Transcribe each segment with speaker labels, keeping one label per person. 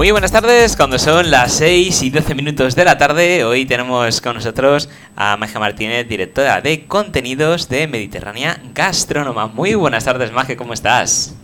Speaker 1: Muy buenas tardes, cuando son las 6 y 12 minutos de la tarde, hoy tenemos con nosotros a Magia Martínez, directora de contenidos de Mediterránea Gastrónoma. Muy buenas tardes, Magia, ¿cómo estás?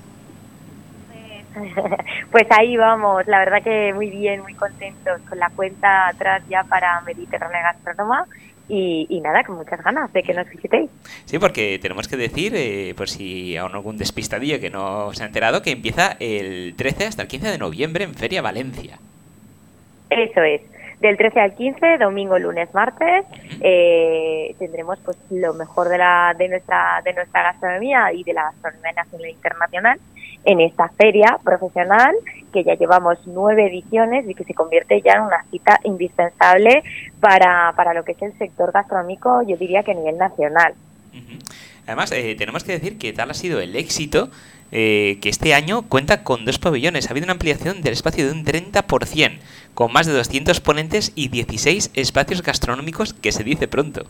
Speaker 2: Pues ahí vamos, la verdad que muy bien, muy contentos con la cuenta atrás ya para Mediterránea Gastrónoma y, nada, con muchas ganas de que nos visitéis.
Speaker 1: Sí, porque tenemos que decir, eh, por si aún algún despistadillo que no se ha enterado, que empieza el 13 hasta el 15 de noviembre en Feria Valencia.
Speaker 2: Eso es. Del 13 al 15, domingo, lunes, martes, eh, tendremos pues lo mejor de, la, de, nuestra, de nuestra gastronomía y de la gastronomía nacional e internacional en esta feria profesional que ya llevamos nueve ediciones y que se convierte ya en una cita indispensable para, para lo que es el sector gastronómico, yo diría que a nivel nacional.
Speaker 1: Además, eh, tenemos que decir que tal ha sido el éxito eh, que este año cuenta con dos pabellones. Ha habido una ampliación del espacio de un 30%, con más de 200 ponentes y 16 espacios gastronómicos, que se dice pronto.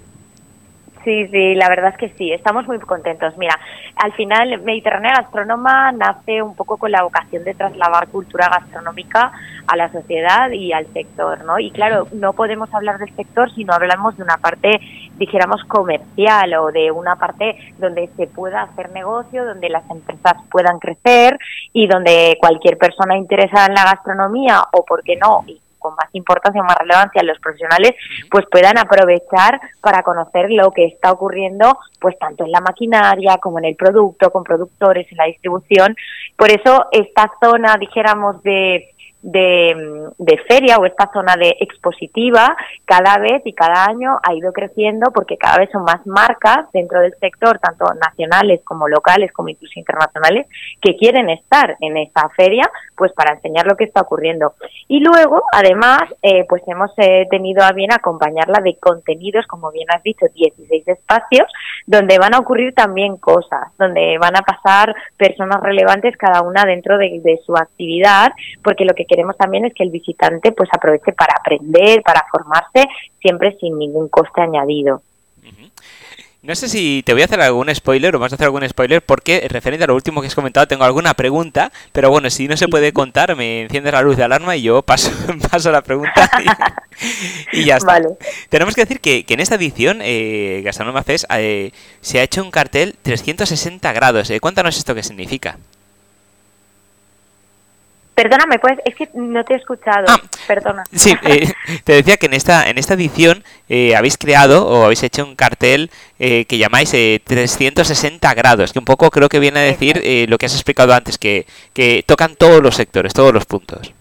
Speaker 2: Sí, sí, la verdad es que sí, estamos muy contentos. Mira, al final Mediterránea Gastrónoma nace un poco con la vocación de trasladar cultura gastronómica a la sociedad y al sector, ¿no? Y claro, no podemos hablar del sector si no hablamos de una parte, dijéramos, comercial o de una parte donde se pueda hacer negocio, donde las empresas puedan crecer y donde cualquier persona interesada en la gastronomía o, por qué no, con más importancia, más relevancia los profesionales, pues puedan aprovechar para conocer lo que está ocurriendo, pues tanto en la maquinaria como en el producto, con productores, en la distribución. Por eso esta zona, dijéramos, de de, feria o esta zona de expositiva cada vez y cada año ha ido creciendo porque cada vez son más marcas dentro del sector, tanto nacionales como locales como incluso internacionales, que quieren estar en esta feria pues para enseñar lo que está ocurriendo. Y luego, además, eh, pues hemos eh, tenido a bien acompañarla de contenidos, como bien has dicho, 16 espacios, donde van a ocurrir también cosas, donde van a pasar personas relevantes cada una dentro de, de su actividad, porque lo que queremos también es que el visitante pues aproveche para aprender, para formarse, siempre sin ningún coste añadido.
Speaker 1: No sé si te voy a hacer algún spoiler o vas a hacer algún spoiler porque referente a lo último que has comentado tengo alguna pregunta, pero bueno, si no se puede contar me enciendes la luz de alarma y yo paso, paso la pregunta y, ya está. Tenemos que decir que, en esta edición eh, Gastronoma Fest eh, se ha hecho un cartel 360 grados. Eh, cuéntanos esto qué significa.
Speaker 2: Perdóname, pues es que no te he escuchado. Ah, Perdona.
Speaker 1: Sí, eh, te decía que en esta en esta edición eh, habéis creado o habéis hecho un cartel eh, que llamáis 360 grados, que un poco creo que viene a decir lo que has explicado antes, que, que tocan todos los sectores, todos los puntos.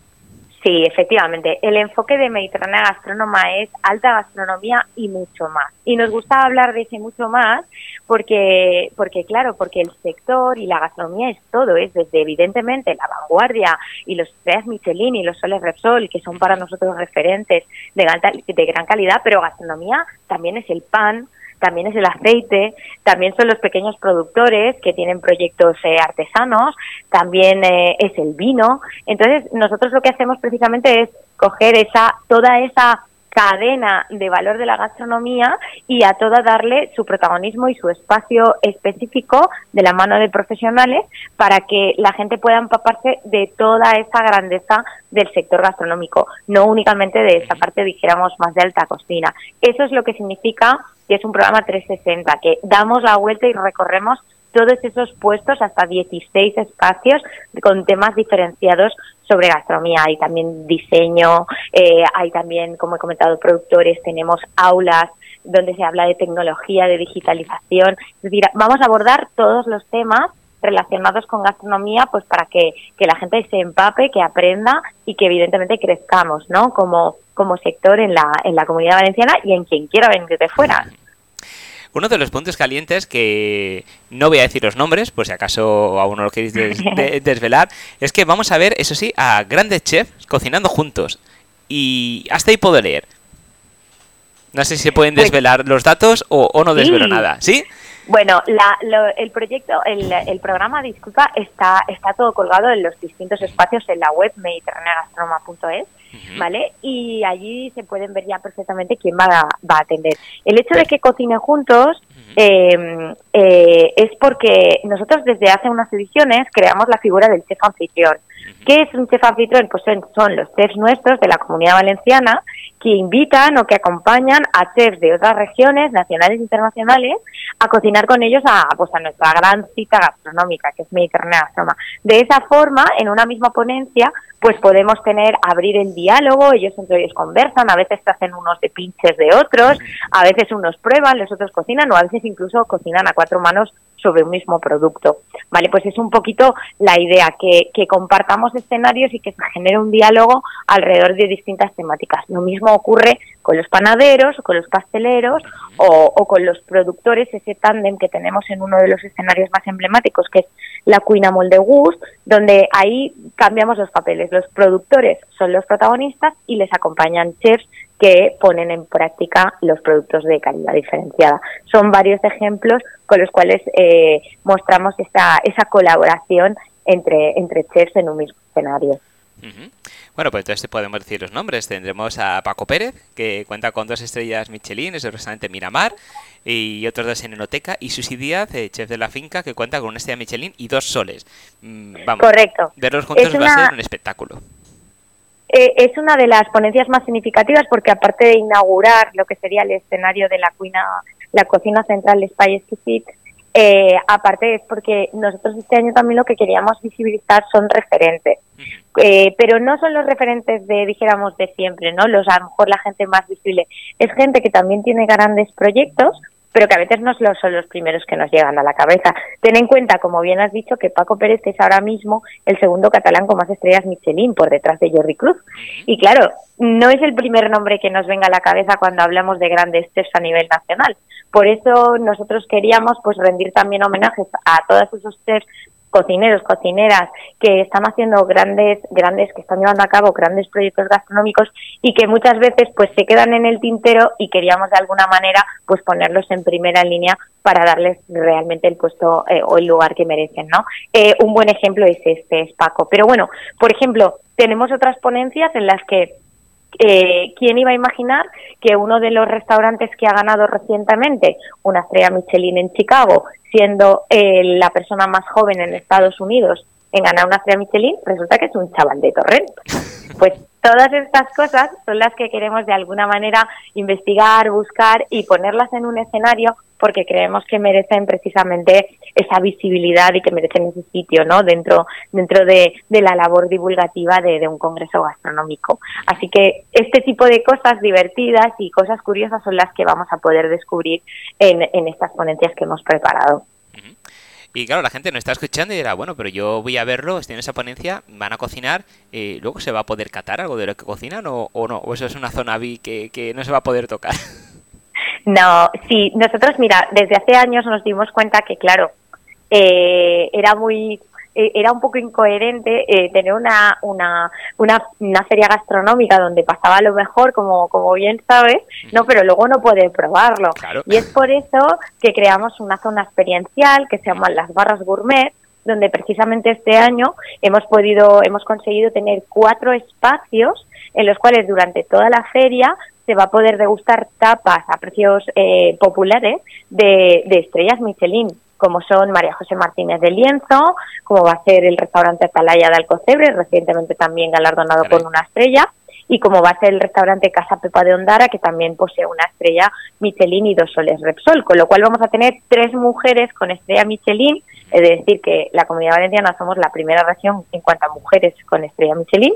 Speaker 2: Sí, efectivamente. El enfoque de Mediterránea Gastrónoma es alta gastronomía y mucho más. Y nos gusta hablar de ese mucho más porque, porque claro, porque el sector y la gastronomía es todo, es desde evidentemente la vanguardia y los estrellas Michelin y los soles Repsol, que son para nosotros referentes de de gran calidad, pero gastronomía también es el pan, también es el aceite, también son los pequeños productores que tienen proyectos eh, artesanos, también eh, es el vino. Entonces, nosotros lo que hacemos precisamente es coger esa toda esa cadena de valor de la gastronomía y a toda darle su protagonismo y su espacio específico de la mano de profesionales para que la gente pueda empaparse de toda esa grandeza del sector gastronómico, no únicamente de esa parte, dijéramos, más de alta cocina. Eso es lo que significa que es un programa 360, que damos la vuelta y recorremos todos esos puestos, hasta 16 espacios con temas diferenciados sobre gastronomía. Hay también diseño, eh, hay también, como he comentado, productores, tenemos aulas donde se habla de tecnología, de digitalización. Es decir, vamos a abordar todos los temas relacionados con gastronomía, pues para que, que la gente se empape, que aprenda y que evidentemente crezcamos, ¿no? Como, como sector en la, en la comunidad valenciana y en quien quiera venir de fuera.
Speaker 1: Uno de los puntos calientes que no voy a decir los nombres, por si acaso aún no lo queréis desvelar, es que vamos a ver, eso sí, a grandes chefs cocinando juntos. Y hasta ahí puedo leer. No sé si se pueden pues desvelar los datos o, no desvelo nada. ¿Sí?
Speaker 2: Bueno, el proyecto, el, el, programa, disculpa, está, está todo colgado en los distintos espacios en la web ¿vale? Y allí se pueden ver ya perfectamente quién va a, va a atender. El hecho de que cocinen juntos eh, eh, es porque nosotros desde hace unas ediciones creamos la figura del chef anfitrión. ¿Qué es un chef anfitrión? Pues son, son los chefs nuestros de la comunidad valenciana que invitan o que acompañan a chefs de otras regiones, nacionales e internacionales, a cocinar con ellos a, pues, a nuestra gran cita gastronómica, que es Mediterránea Gastroma. De esa forma, en una misma ponencia, pues podemos tener, abrir el diálogo, ellos entre ellos conversan, a veces se hacen unos de pinches de otros, a veces unos prueban, los otros cocinan, o a veces incluso cocinan a cuatro manos sobre un mismo producto. Vale, pues es un poquito la idea, que, que compartamos escenarios y que se genere un diálogo alrededor de distintas temáticas. Lo mismo ocurre con los panaderos, con los pasteleros o, con los productores, ese tándem que tenemos en uno de los escenarios más emblemáticos, que es la Cuina Molde Gust, donde ahí cambiamos los papeles. Los productores son los protagonistas y les acompañan chefs que ponen en práctica los productos de calidad diferenciada. Son varios ejemplos con los cuales eh, mostramos esa, esa colaboración entre, entre chefs en un mismo escenario.
Speaker 1: Bueno, pues entonces podemos decir los nombres. Tendremos a Paco Pérez, que cuenta con dos estrellas Michelin, es el restaurante Miramar, y otros dos en Enoteca, y Susi Díaz, eh, chef de la finca, que cuenta con una estrella Michelin y dos soles. Mm, vamos,
Speaker 2: Correcto.
Speaker 1: verlos juntos
Speaker 2: Es
Speaker 1: va a ser un espectáculo.
Speaker 2: Eh, es una de las ponencias más significativas porque aparte de inaugurar lo que sería el escenario de la cuina, la cocina central de Spy Exquisite, eh, aparte es porque nosotros este año también lo que queríamos visibilizar son referentes. Eh, pero no son los referentes de, dijéramos, de siempre, ¿no? Los, a lo mejor la gente más visible. Es gente que también tiene grandes proyectos, pero que a veces no son los primeros que nos llegan a la cabeza. Ten en cuenta, como bien has dicho, que Paco Pérez es ahora mismo el segundo catalán con más estrellas Michelin por detrás de Jordi Cruz. Y claro, no es el primer nombre que nos venga a la cabeza cuando hablamos de grandes chefs a nivel nacional. Por eso nosotros queríamos pues rendir también homenajes a todos esos chefs cocineros, cocineras que están haciendo grandes, grandes, que están llevando a cabo grandes proyectos gastronómicos y que muchas veces pues se quedan en el tintero y queríamos de alguna manera pues ponerlos en primera línea para darles realmente el puesto eh, o el lugar que merecen, ¿no? Eh, un buen ejemplo es este, es Paco. Pero bueno, por ejemplo, tenemos otras ponencias en las que eh, ¿quién iba a imaginar que uno de los restaurantes que ha ganado recientemente una estrella Michelin en Chicago, siendo eh, la persona más joven en Estados Unidos en ganar una estrella Michelin, resulta que es un chaval de Torrent? Pues todas estas cosas son las que queremos de alguna manera investigar, buscar y ponerlas en un escenario porque creemos que merecen precisamente esa visibilidad y que merecen ese sitio no dentro dentro de, de la labor divulgativa de, de un congreso gastronómico. Así que este tipo de cosas divertidas y cosas curiosas son las que vamos a poder descubrir en, en estas ponencias que hemos preparado.
Speaker 1: Y claro, la gente nos está escuchando y dirá, bueno, pero yo voy a verlo, estoy en esa ponencia, van a cocinar, eh, luego se va a poder catar algo de lo que cocinan o, no, o eso es una zona B que no se va a poder tocar.
Speaker 2: No, sí, nosotros, mira, desde hace años nos dimos cuenta que, claro, eh, era muy eh, era un poco incoherente eh, tener una, una, una, una feria gastronómica donde pasaba lo mejor, como, como bien sabes, no, pero luego no poder probarlo.
Speaker 1: Claro.
Speaker 2: Y es por eso que creamos una zona experiencial que se llama las barras gourmet, donde precisamente este año hemos podido, hemos conseguido tener cuatro espacios en los cuales durante toda la feria se va a poder degustar tapas a precios eh, populares de, de estrellas Michelin, como son María José Martínez de Lienzo, como va a ser el restaurante Atalaya de Alcocebre, recientemente también galardonado
Speaker 1: Caray.
Speaker 2: con una estrella, y como va a ser el restaurante Casa Pepa de Ondara, que también posee una estrella Michelin y dos soles Repsol, con lo cual vamos a tener tres mujeres con estrella Michelin, es decir, que la Comunidad Valenciana somos la primera región en cuanto a mujeres con estrella Michelin,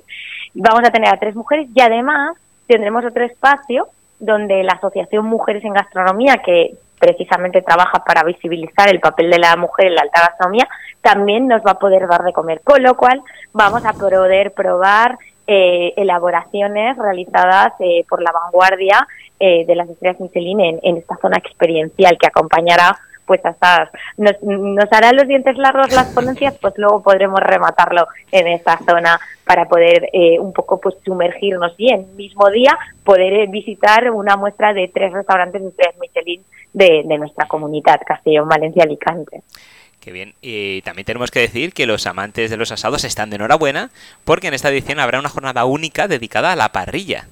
Speaker 2: vamos a tener a tres mujeres y además tendremos otro espacio donde la Asociación Mujeres en Gastronomía, que precisamente trabaja para visibilizar el papel de la mujer en la alta gastronomía, también nos va a poder dar de comer. Con lo cual vamos a poder probar eh, elaboraciones realizadas eh, por la vanguardia eh, de las estrellas Michelin en, en esta zona experiencial que acompañará pues hasta nos, nos harán los dientes largos las ponencias, pues luego podremos rematarlo en esta zona para poder eh, un poco pues sumergirnos y en el mismo día poder eh, visitar una muestra de tres restaurantes de estrellas Michelin de, de nuestra comunidad, Castellón, Valencia, Alicante.
Speaker 1: Qué bien. Y también tenemos que decir que los amantes de los asados están de enhorabuena porque en esta edición habrá una jornada única dedicada a la parrilla.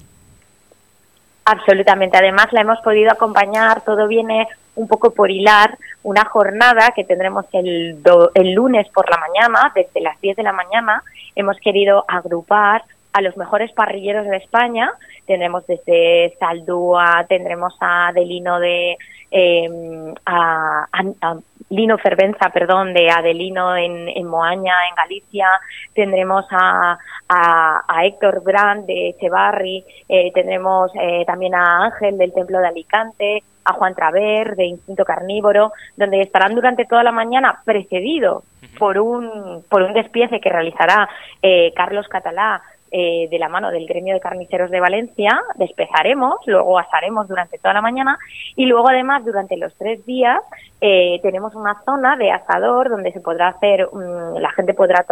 Speaker 2: Absolutamente. Además, la hemos podido acompañar, todo viene un poco por hilar, una jornada que tendremos el, el lunes por la mañana, desde las 10 de la mañana. Hemos querido agrupar a los mejores parrilleros de España. Tendremos desde Saldúa, tendremos a Adelino de eh, a, Lino Fervenza, perdón, de Adelino en, en Moaña, en Galicia. Tendremos a, a, Héctor Brand de Echevarri, eh, tendremos eh, también a Ángel del Templo de Alicante, a Juan Traver de Instinto Carnívoro, donde estarán durante toda la mañana precedidos por un, por un despiece que realizará eh, Carlos Catalá eh, de la mano del gremio de carniceros de Valencia, despezaremos, luego asaremos durante toda la mañana y luego además durante los tres días eh, tenemos una zona de asador donde se podrá hacer, la gente podrá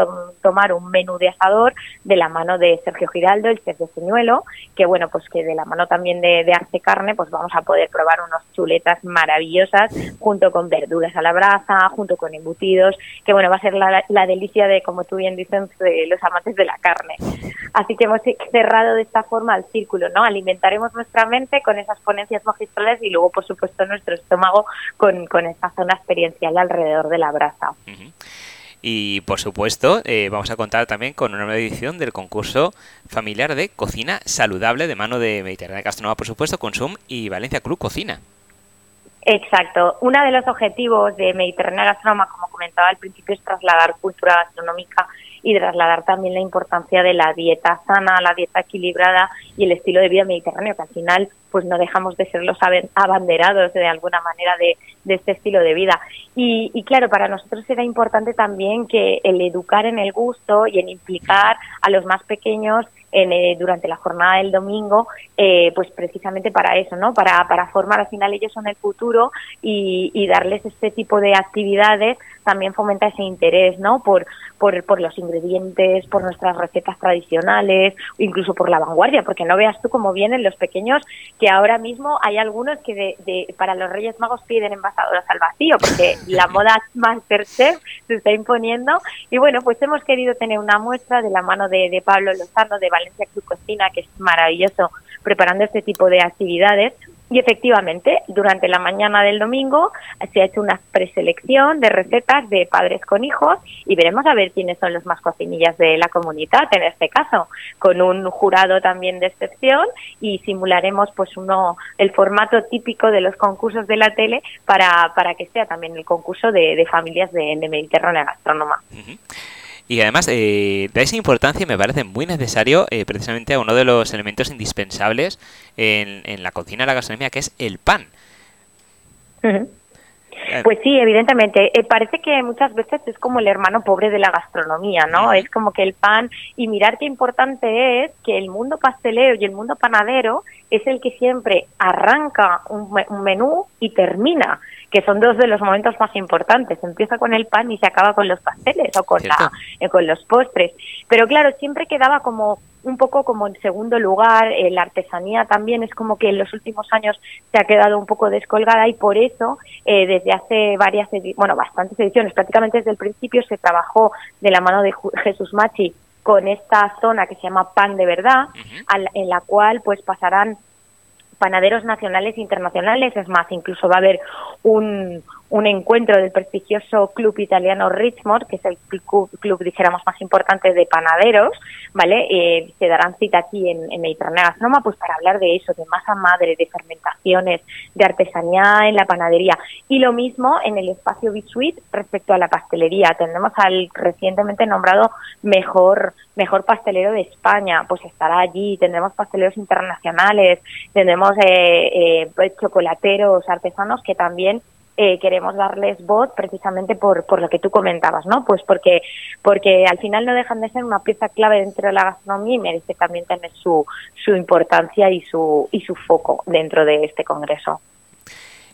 Speaker 2: tomar un menú de asador de la mano de Sergio Giraldo, el chef de Señuelo, que bueno, pues que de la mano también de, de Arce Carne, pues vamos a poder probar unas chuletas maravillosas junto con verduras a la brasa, junto con embutidos, que bueno, va a ser la, la delicia de, como tú bien dices, de los amantes de la carne. Así que hemos cerrado de esta forma el círculo, ¿no? Alimentaremos nuestra mente con esas ponencias magistrales y luego, por supuesto, nuestro estómago con, con esta zona experiencial alrededor de la brasa.
Speaker 1: Y por supuesto, eh, vamos a contar también con una nueva edición del concurso familiar de cocina saludable de mano de Mediterránea Gastronoma, por supuesto, Consum y Valencia Club Cocina.
Speaker 2: Exacto. Uno de los objetivos de Mediterránea Gastronoma, como comentaba al principio, es trasladar cultura gastronómica y trasladar también la importancia de la dieta sana, la dieta equilibrada y el estilo de vida mediterráneo, que al final pues no dejamos de ser los abanderados de alguna manera de, este estilo de vida. Y, y, claro, para nosotros era importante también que el educar en el gusto y en implicar a los más pequeños en, eh, durante la jornada del domingo, eh, pues precisamente para eso, ¿no? Para, para formar, al final ellos son el futuro y, y darles este tipo de actividades también fomenta ese interés, ¿no? Por, por, por los ingredientes, por nuestras recetas tradicionales, incluso por la vanguardia, porque no veas tú cómo vienen los pequeños, que ahora mismo hay algunos que de, para los Reyes Magos piden envasadoras al vacío, porque la moda Masterchef se está imponiendo. Y bueno, pues hemos querido tener una muestra de la mano de, de Pablo Lozano de Valencia Cruz Cocina, que es maravilloso preparando este tipo de actividades y efectivamente, durante la mañana del domingo se ha hecho una preselección de recetas de padres con hijos y veremos a ver quiénes son los más cocinillas de la comunidad, en este caso, con un jurado también de excepción y simularemos pues uno el formato típico de los concursos de la tele para, para que sea también el concurso de, familias de, Mediterránea Gastrónoma.
Speaker 1: Y además, eh, de esa importancia me parece muy necesario eh, precisamente a uno de los elementos indispensables en, en la cocina de la gastronomía, que es el pan.
Speaker 2: Eh, pues sí, evidentemente. Eh, parece que muchas veces es como el hermano pobre de la gastronomía, ¿no? Es como que el pan, y mirar qué importante es que el mundo pastelero y el mundo panadero es el que siempre arranca un menú y termina que son dos de los momentos más importantes. Empieza con el pan y se acaba con los pasteles o con, eh, con los postres. Pero claro, siempre quedaba como un poco como en segundo lugar, eh, la artesanía también es como que en los últimos años se ha quedado un poco descolgada y por eso eh, desde hace varias, bueno, bastantes ediciones, prácticamente desde el principio se trabajó de la mano de Jesús Machi con esta zona que se llama Pan de Verdad, en la cual pues pasarán panaderos nacionales e internacionales. Es más, incluso va a haber un, un encuentro del prestigioso club italiano Richmond, que es el club, dijéramos, más importante de panaderos, ¿vale? Eh, se darán cita aquí en, en Mediterránea Gastronoma, pues para hablar de eso, de masa madre, de fermentaciones, de artesanía en la panadería. Y lo mismo en el espacio Bisuit respecto a la pastelería. Tenemos al recientemente nombrado mejor mejor pastelero de España, pues estará allí. Tendremos pasteleros internacionales, tendremos eh, eh, chocolateros artesanos que también eh, queremos darles voz precisamente por, por lo que tú comentabas, ¿no? Pues porque, porque al final no dejan de ser una pieza clave dentro de la gastronomía y merece también tener su, su importancia y su, y su foco dentro de este congreso.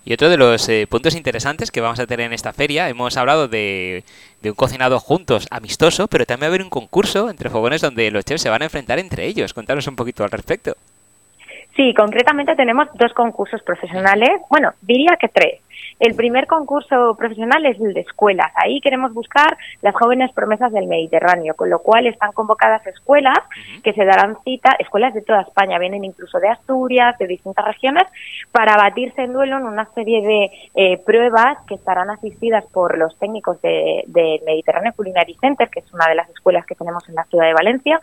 Speaker 1: Y otro de los eh, puntos interesantes que vamos a tener en esta feria, hemos hablado de, de, un cocinado juntos amistoso, pero también va a haber un concurso entre fogones donde los chefs se van a enfrentar entre ellos. Contanos un poquito al respecto.
Speaker 2: Sí, concretamente tenemos dos concursos profesionales, bueno, diría que tres. El primer concurso profesional es el de escuelas. Ahí queremos buscar las jóvenes promesas del Mediterráneo, con lo cual están convocadas escuelas que se darán cita, escuelas de toda España, vienen incluso de Asturias, de distintas regiones, para batirse en duelo en una serie de eh, pruebas que estarán asistidas por los técnicos del de Mediterráneo Culinary Center, que es una de las escuelas que tenemos en la ciudad de Valencia,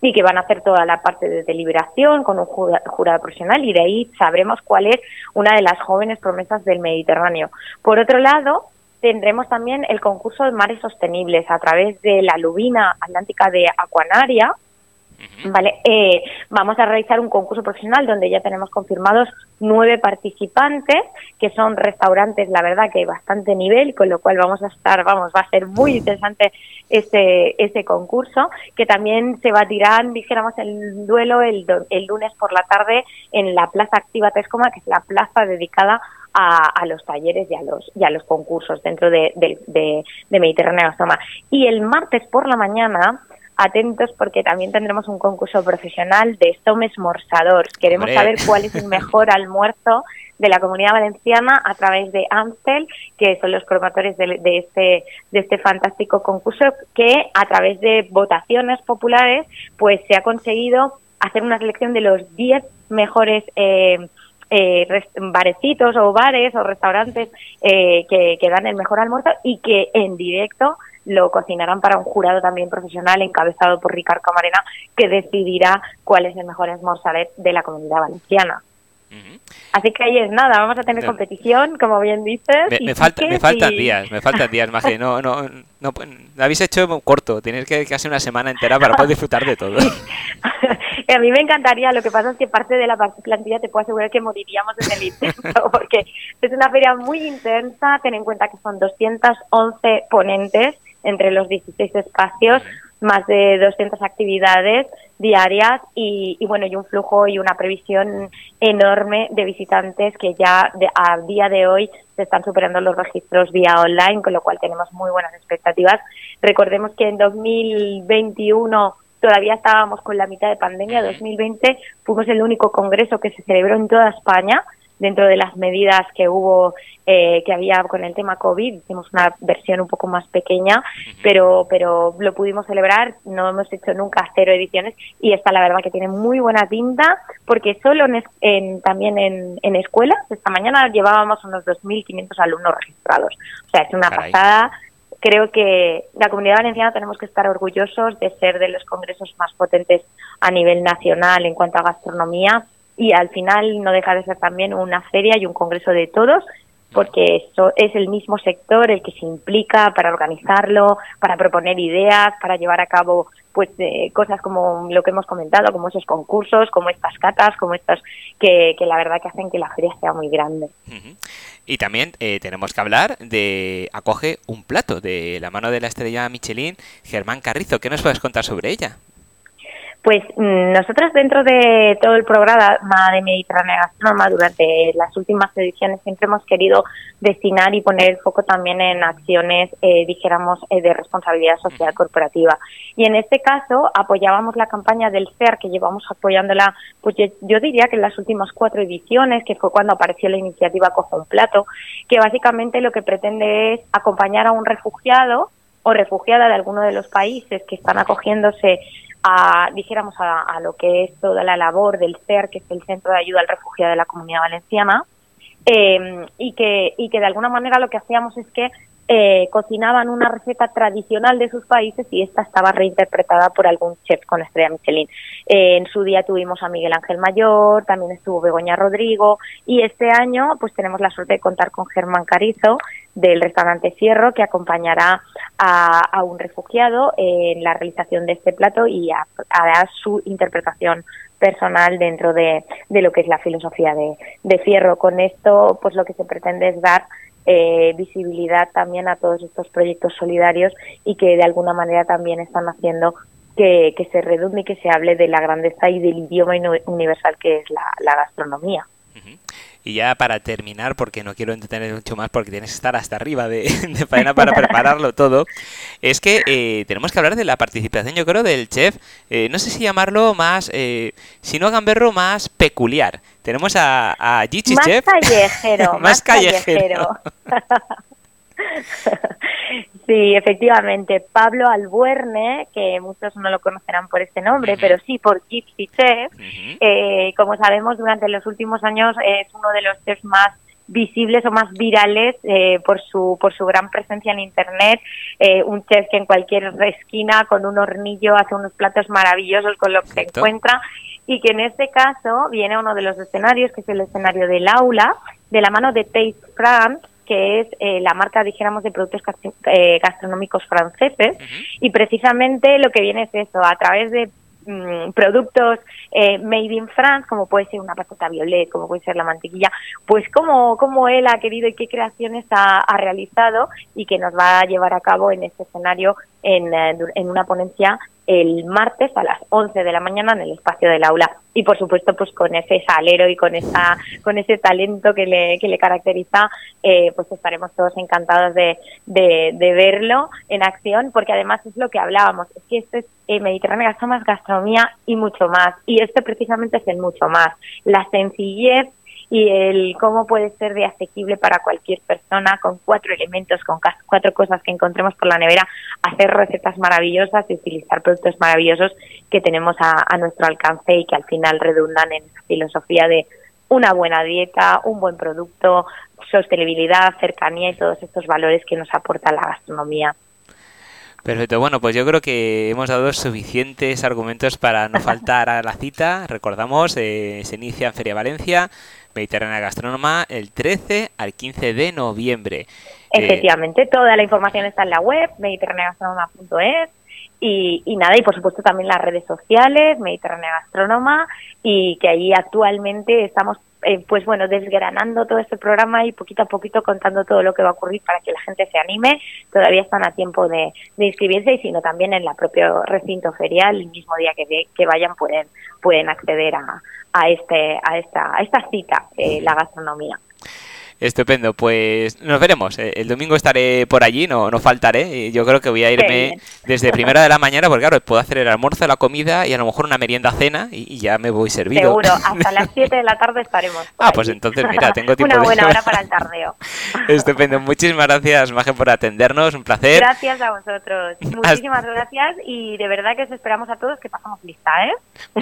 Speaker 2: y que van a hacer toda la parte de deliberación con un jurado profesional y de ahí sabremos cuál es una de las jóvenes promesas del Mediterráneo. Por otro lado, tendremos también el concurso de mares sostenibles a través de la lubina atlántica de Vale, eh, vamos a realizar un concurso profesional donde ya tenemos confirmados nueve participantes, que son restaurantes, la verdad que bastante nivel, con lo cual vamos a estar, vamos, va a ser muy interesante ese, ese concurso, que también se tirar, dijéramos, el duelo el, el lunes por la tarde en la Plaza Activa Tescoma, que es la plaza dedicada a, a, los talleres y a los, y a los concursos dentro de, de, de, de Mediterráneo Gastoma. Y el martes por la mañana atentos porque también tendremos un concurso profesional de Somes Morsador. Queremos saber cuál es el mejor almuerzo de la comunidad valenciana a través de Amstel, que son los promotores de, este de este fantástico concurso que a través de votaciones populares pues se ha conseguido hacer una selección de los 10 mejores eh, eh, barecitos o bares o restaurantes eh, que, que dan el mejor almuerzo y que en directo lo cocinarán para un jurado también profesional encabezado por Ricardo Camarena, que decidirá cuál es el mejor esmorzalet de la comunidad valenciana. Así que ahí es nada, vamos a tener competición, como bien dices.
Speaker 1: Me, falta, me faltan días, me faltan días, Maje. No, no, no, lo habéis hecho corto, tienes que, que hacer una semana entera para poder disfrutar de todo.
Speaker 2: a mí me encantaría, lo que pasa es que parte de la plantilla te puedo asegurar que moriríamos en el intento, porque es una feria muy intensa, ten en cuenta que son 211 ponentes entre los 16 espacios, más de 200 actividades diarias y, bueno, y un flujo y una previsión enorme de visitantes que ya a día de hoy se están superando los registros vía online, con lo cual tenemos muy buenas expectativas. Recordemos que en 2021 todavía estábamos con la mitad de pandemia, 2020 fuimos el único congreso que se celebró en toda España dentro de las medidas que hubo, eh, que había con el tema COVID, hicimos una versión un poco más pequeña, pero, pero lo pudimos celebrar, no hemos hecho nunca cero ediciones y esta la verdad que tiene muy buena tinta, porque solo en, también en, en, escuelas, esta mañana llevábamos unos 2.500 alumnos registrados, o sea, es una pasada. Creo que la comunidad valenciana tenemos que estar orgullosos de ser de los congresos más potentes a nivel nacional en cuanto a gastronomía y al final no deja de ser también una feria y un congreso de todos porque eso es el mismo sector el que se implica para organizarlo, para proponer ideas, para llevar a cabo pues eh, cosas como lo que hemos comentado, como esos concursos, como estas catas, como estas que, que la verdad que hacen que la feria sea muy grande.
Speaker 1: Y también eh, tenemos que hablar de acoge un plato de la mano de la estrella Michelin, Germán Carrizo. ¿Qué nos puedes contar sobre ella?
Speaker 2: Pues mm, nosotros dentro de todo el programa de Mediterránea Gastronoma durante las últimas ediciones siempre hemos querido destinar y poner el foco también en acciones, eh, dijéramos, eh, de responsabilidad social corporativa. Y en este caso apoyábamos la campaña del CER, que llevamos apoyándola, pues yo, diría que en las últimas cuatro ediciones, que fue cuando apareció la iniciativa Cojo un Plato, que básicamente lo que pretende es acompañar a un refugiado o refugiada de alguno de los países que están acogiéndose a, dijéramos, a, lo que es toda la labor del CER, que es el Centro de Ayuda al Refugiado de la Comunidad Valenciana, eh, y, que, y que de alguna manera lo que hacíamos es que eh, cocinaban una receta tradicional de sus países y esta estaba reinterpretada por algún chef con estrella Michelin. Eh, en su día tuvimos a Miguel Ángel Mayor, también estuvo Begoña Rodrigo y este año pues tenemos la suerte de contar con Germán Carizo del restaurante Fierro que acompañará a, un refugiado en la realización de este plato y hará su interpretación personal dentro de, lo que es la filosofía de, de Fierro. Con esto pues lo que se pretende es dar eh, visibilidad también a todos estos proyectos solidarios y que de alguna manera también están haciendo que, se redunde y que se hable de la grandeza y del idioma universal que es la, gastronomía.
Speaker 1: Y ya para terminar, porque no quiero entretener mucho más, porque tienes que estar hasta arriba de, de faena para prepararlo todo, es que eh, tenemos que hablar de la participación, yo creo, del chef, eh, no sé si llamarlo más, eh, si no gamberro, más peculiar. Tenemos a, a Gichi
Speaker 2: más
Speaker 1: Chef.
Speaker 2: Callejero, más,
Speaker 1: más callejero.
Speaker 2: sí, efectivamente. Pablo Albuerne, que muchos no lo conocerán por este nombre, pero sí por Gypsy Chef. eh, como sabemos, durante los últimos años es uno de los chefs más visibles o más virales eh, por su por su gran presencia en internet eh, un chef que en cualquier esquina con un hornillo hace unos platos maravillosos con lo que se encuentra y que en este caso viene uno de los escenarios que es el escenario del aula de la mano de Taste France que es eh, la marca, dijéramos, de productos eh, gastronómicos franceses. Uh -huh. Y precisamente lo que viene es eso, a través de mm, productos eh, made in France, como puede ser una patata violet, como puede ser la mantequilla, pues cómo, cómo él ha querido y qué creaciones ha, ha, realizado y que nos va a llevar a cabo en este escenario en, en una ponencia el martes a las 11 de la mañana en el espacio del aula. Y por supuesto pues con ese salero y con esa con ese talento que le, que le caracteriza eh, pues estaremos todos encantados de, de, de, verlo en acción porque además es lo que hablábamos es que esto es eh, Mediterráneo más gastronomía y mucho más. Y este precisamente es el mucho más. La sencillez y el cómo puede ser de asequible para cualquier persona con cuatro elementos, con cuatro cosas que encontremos por la nevera, hacer recetas maravillosas y utilizar productos maravillosos que tenemos a, nuestro alcance y que al final redundan en esa filosofía de una buena dieta, un buen producto, sostenibilidad, cercanía y todos estos valores que nos aporta la gastronomía.
Speaker 1: Perfecto, bueno, pues yo creo que hemos dado suficientes argumentos para no faltar a la cita. Recordamos, eh, se inicia en Feria Valencia, Mediterránea Gastrónoma, el 13 al 15 de noviembre.
Speaker 2: Efectivamente, eh, toda la información está en la web, mediterraneagastronoma.es. Y, y, nada, y por supuesto también las redes sociales, Mediterránea Gastrónoma, y que ahí actualmente estamos eh, pues bueno, desgranando todo este programa y poquito a poquito contando todo lo que va a ocurrir para que la gente se anime. Todavía están a tiempo de, de inscribirse y sino también en el propio recinto ferial, el mismo día que, de, que vayan pueden, pueden acceder a, a, este, a, esta, a esta cita, eh, la gastronomía.
Speaker 1: Estupendo, pues nos veremos. El domingo estaré por allí, no, no faltaré. Yo creo que voy a irme desde primera de la mañana, porque claro, puedo hacer el almuerzo, la comida y a lo mejor una merienda cena y, y ya me voy servido.
Speaker 2: Seguro, hasta las 7 de la tarde estaremos.
Speaker 1: ah, allí. pues entonces mira, tengo tiempo.
Speaker 2: una buena de... hora para el tardeo.
Speaker 1: Estupendo, muchísimas gracias, Maje, por atendernos, un placer.
Speaker 2: Gracias a vosotros, muchísimas gracias y de verdad que os esperamos a todos que pasamos lista, ¿eh?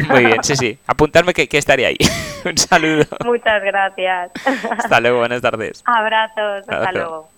Speaker 1: Muy bien, sí, sí, apuntarme que, que estaré ahí. un saludo.
Speaker 2: Muchas gracias.
Speaker 1: Hasta luego, buenas tardes.
Speaker 2: Abrazos, hasta Abrazo. luego.